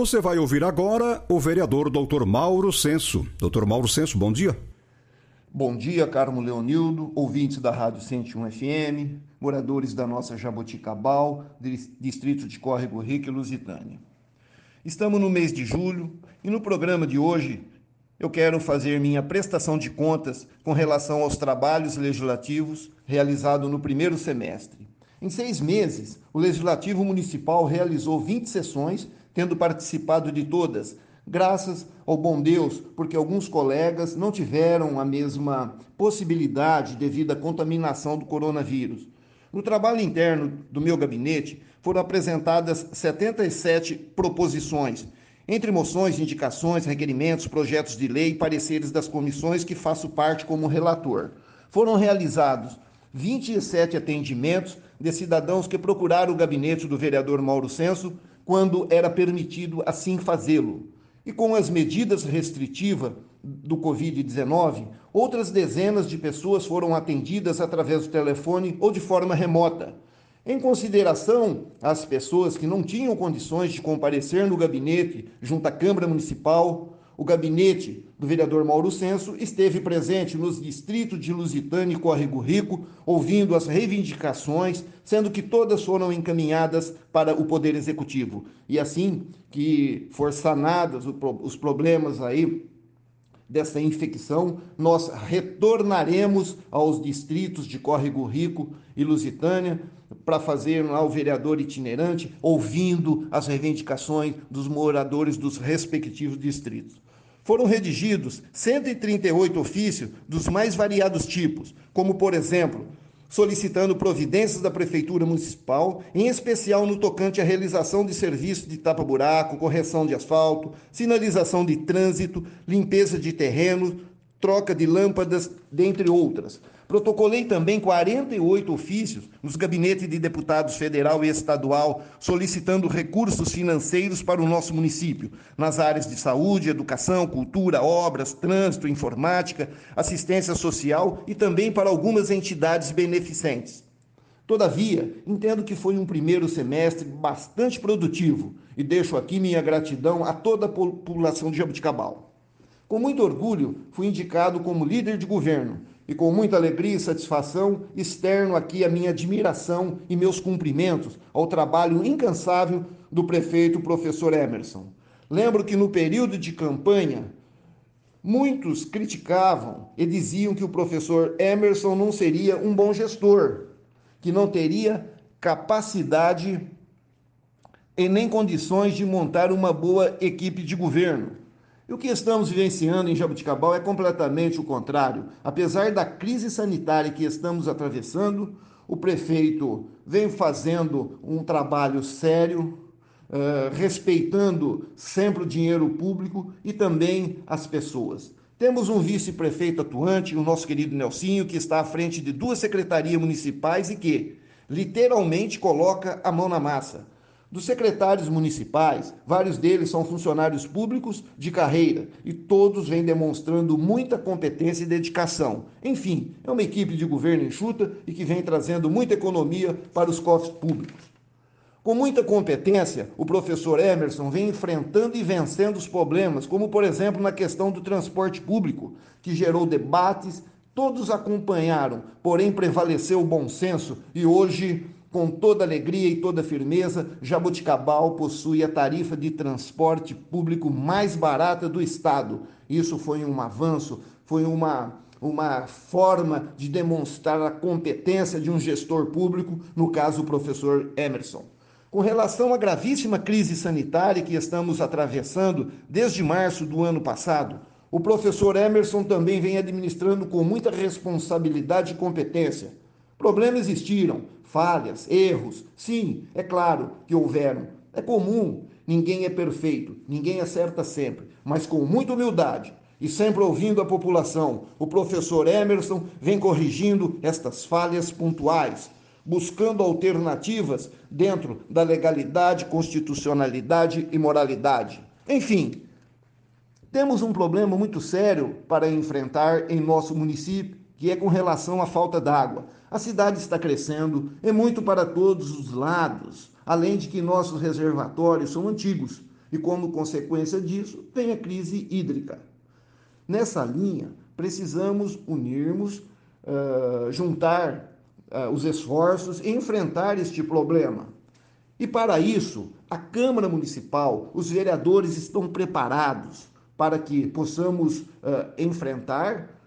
Você vai ouvir agora o vereador Dr. Mauro Senso. Dr. Mauro Senso, bom dia. Bom dia, Carmo Leonildo, ouvintes da Rádio 101 FM, moradores da nossa Jaboticabal, distrito de Córrego Rico e Lusitânia. Estamos no mês de julho e no programa de hoje eu quero fazer minha prestação de contas com relação aos trabalhos legislativos realizados no primeiro semestre. Em seis meses, o Legislativo Municipal realizou 20 sessões tendo participado de todas, graças ao bom Deus, porque alguns colegas não tiveram a mesma possibilidade devido à contaminação do coronavírus. No trabalho interno do meu gabinete, foram apresentadas 77 proposições, entre moções, indicações, requerimentos, projetos de lei e pareceres das comissões que faço parte como relator. Foram realizados 27 atendimentos de cidadãos que procuraram o gabinete do vereador Mauro Senso quando era permitido assim fazê-lo. E com as medidas restritivas do Covid-19, outras dezenas de pessoas foram atendidas através do telefone ou de forma remota. Em consideração às pessoas que não tinham condições de comparecer no gabinete junto à Câmara Municipal, o gabinete do vereador Mauro Senso esteve presente nos distritos de Lusitânia e Córrego Rico, ouvindo as reivindicações, sendo que todas foram encaminhadas para o Poder Executivo. E assim que for sanadas os problemas aí dessa infecção, nós retornaremos aos distritos de Córrego Rico e Lusitânia para fazer lá o vereador itinerante, ouvindo as reivindicações dos moradores dos respectivos distritos foram redigidos 138 ofícios dos mais variados tipos, como, por exemplo, solicitando providências da Prefeitura Municipal, em especial no tocante à realização de serviços de tapa-buraco, correção de asfalto, sinalização de trânsito, limpeza de terrenos, troca de lâmpadas, dentre outras Protocolei também 48 ofícios nos gabinetes de deputados federal e estadual, solicitando recursos financeiros para o nosso município, nas áreas de saúde, educação, cultura, obras, trânsito, informática, assistência social e também para algumas entidades beneficentes. Todavia, entendo que foi um primeiro semestre bastante produtivo e deixo aqui minha gratidão a toda a população de Jabuticabal. Com muito orgulho, fui indicado como líder de governo e com muita alegria e satisfação externo aqui a minha admiração e meus cumprimentos ao trabalho incansável do prefeito professor Emerson. Lembro que no período de campanha, muitos criticavam e diziam que o professor Emerson não seria um bom gestor, que não teria capacidade e nem condições de montar uma boa equipe de governo. E o que estamos vivenciando em Jabuticabal é completamente o contrário. Apesar da crise sanitária que estamos atravessando, o prefeito vem fazendo um trabalho sério, uh, respeitando sempre o dinheiro público e também as pessoas. Temos um vice-prefeito atuante, o nosso querido Nelsinho, que está à frente de duas secretarias municipais e que, literalmente, coloca a mão na massa dos secretários municipais, vários deles são funcionários públicos de carreira e todos vêm demonstrando muita competência e dedicação. Enfim, é uma equipe de governo enxuta e que vem trazendo muita economia para os cofres públicos. Com muita competência, o professor Emerson vem enfrentando e vencendo os problemas, como por exemplo na questão do transporte público, que gerou debates, todos acompanharam, porém prevaleceu o bom senso e hoje com toda alegria e toda firmeza, Jabuticabal possui a tarifa de transporte público mais barata do estado. Isso foi um avanço, foi uma, uma forma de demonstrar a competência de um gestor público, no caso o professor Emerson. Com relação à gravíssima crise sanitária que estamos atravessando desde março do ano passado, o professor Emerson também vem administrando com muita responsabilidade e competência. Problemas existiram, falhas, erros, sim, é claro que houveram. É comum. Ninguém é perfeito, ninguém acerta sempre, mas com muita humildade e sempre ouvindo a população, o professor Emerson vem corrigindo estas falhas pontuais, buscando alternativas dentro da legalidade, constitucionalidade e moralidade. Enfim, temos um problema muito sério para enfrentar em nosso município, que é com relação à falta d'água. A cidade está crescendo, é muito para todos os lados, além de que nossos reservatórios são antigos e, como consequência disso, vem a crise hídrica. Nessa linha, precisamos unirmos, uh, juntar uh, os esforços e enfrentar este problema. E para isso, a Câmara Municipal, os vereadores estão preparados para que possamos uh, enfrentar,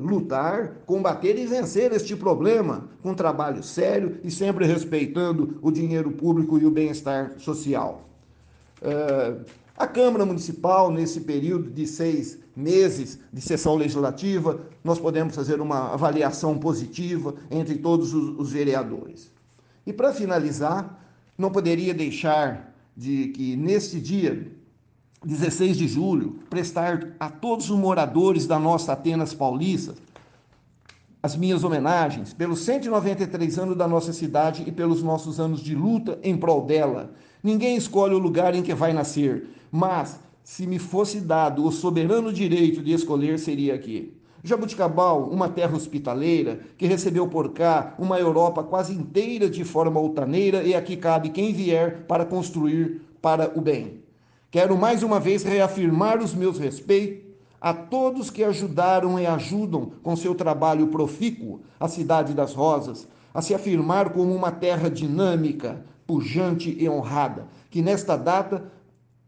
lutar, combater e vencer este problema com trabalho sério e sempre respeitando o dinheiro público e o bem-estar social. A Câmara Municipal, nesse período de seis meses de sessão legislativa, nós podemos fazer uma avaliação positiva entre todos os, vereadores. E para finalizar, não poderia deixar de que neste dia, 16 de julho, prestar a todos os moradores da nossa Atenas Paulista as minhas homenagens pelos 193 anos da nossa cidade e pelos nossos anos de luta em prol dela. Ninguém escolhe o lugar em que vai nascer, mas se me fosse dado o soberano direito de escolher, seria aqui. Jabuticabal, uma terra hospitaleira, que recebeu por cá uma Europa quase inteira de forma altaneira, e aqui cabe quem vier para construir para o bem. Quero mais uma vez reafirmar os meus respeitos a todos que ajudaram e ajudam com seu trabalho profícuo a Cidade das Rosas a se afirmar como uma terra dinâmica, pujante e honrada, que nesta data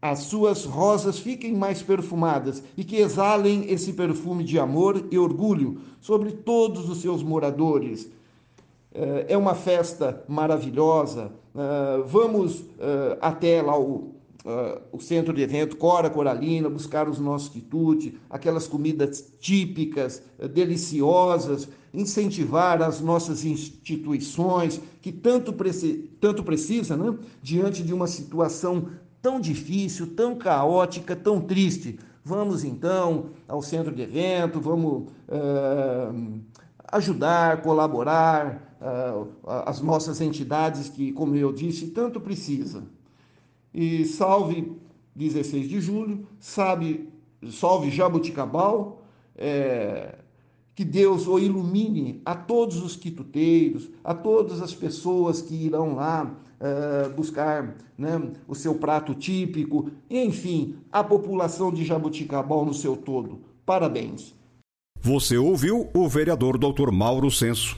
as suas rosas fiquem mais perfumadas e que exalem esse perfume de amor e orgulho sobre todos os seus moradores. Eh, é uma festa maravilhosa. Eh, vamos eh, até lá o, o centro de evento Cora Coralina, buscar os nossos quitutes, aquelas comidas típicas, deliciosas, incentivar as nossas instituições que tanto, preci tanto precisa, né? diante de uma situação tão difícil, tão caótica, tão triste. Vamos então ao centro de evento, vamos uh, ajudar, colaborar uh, as nossas entidades que, como eu disse, tanto precisa. E salve 16 de julho, sabe, salve Jabuticabal, é, que Deus o ilumine a todos os quituteiros, a todas as pessoas que irão lá uh, buscar né, o seu prato típico, enfim, a população de Jabuticabal no seu todo. Parabéns. Você ouviu o vereador Dr. Mauro Senso.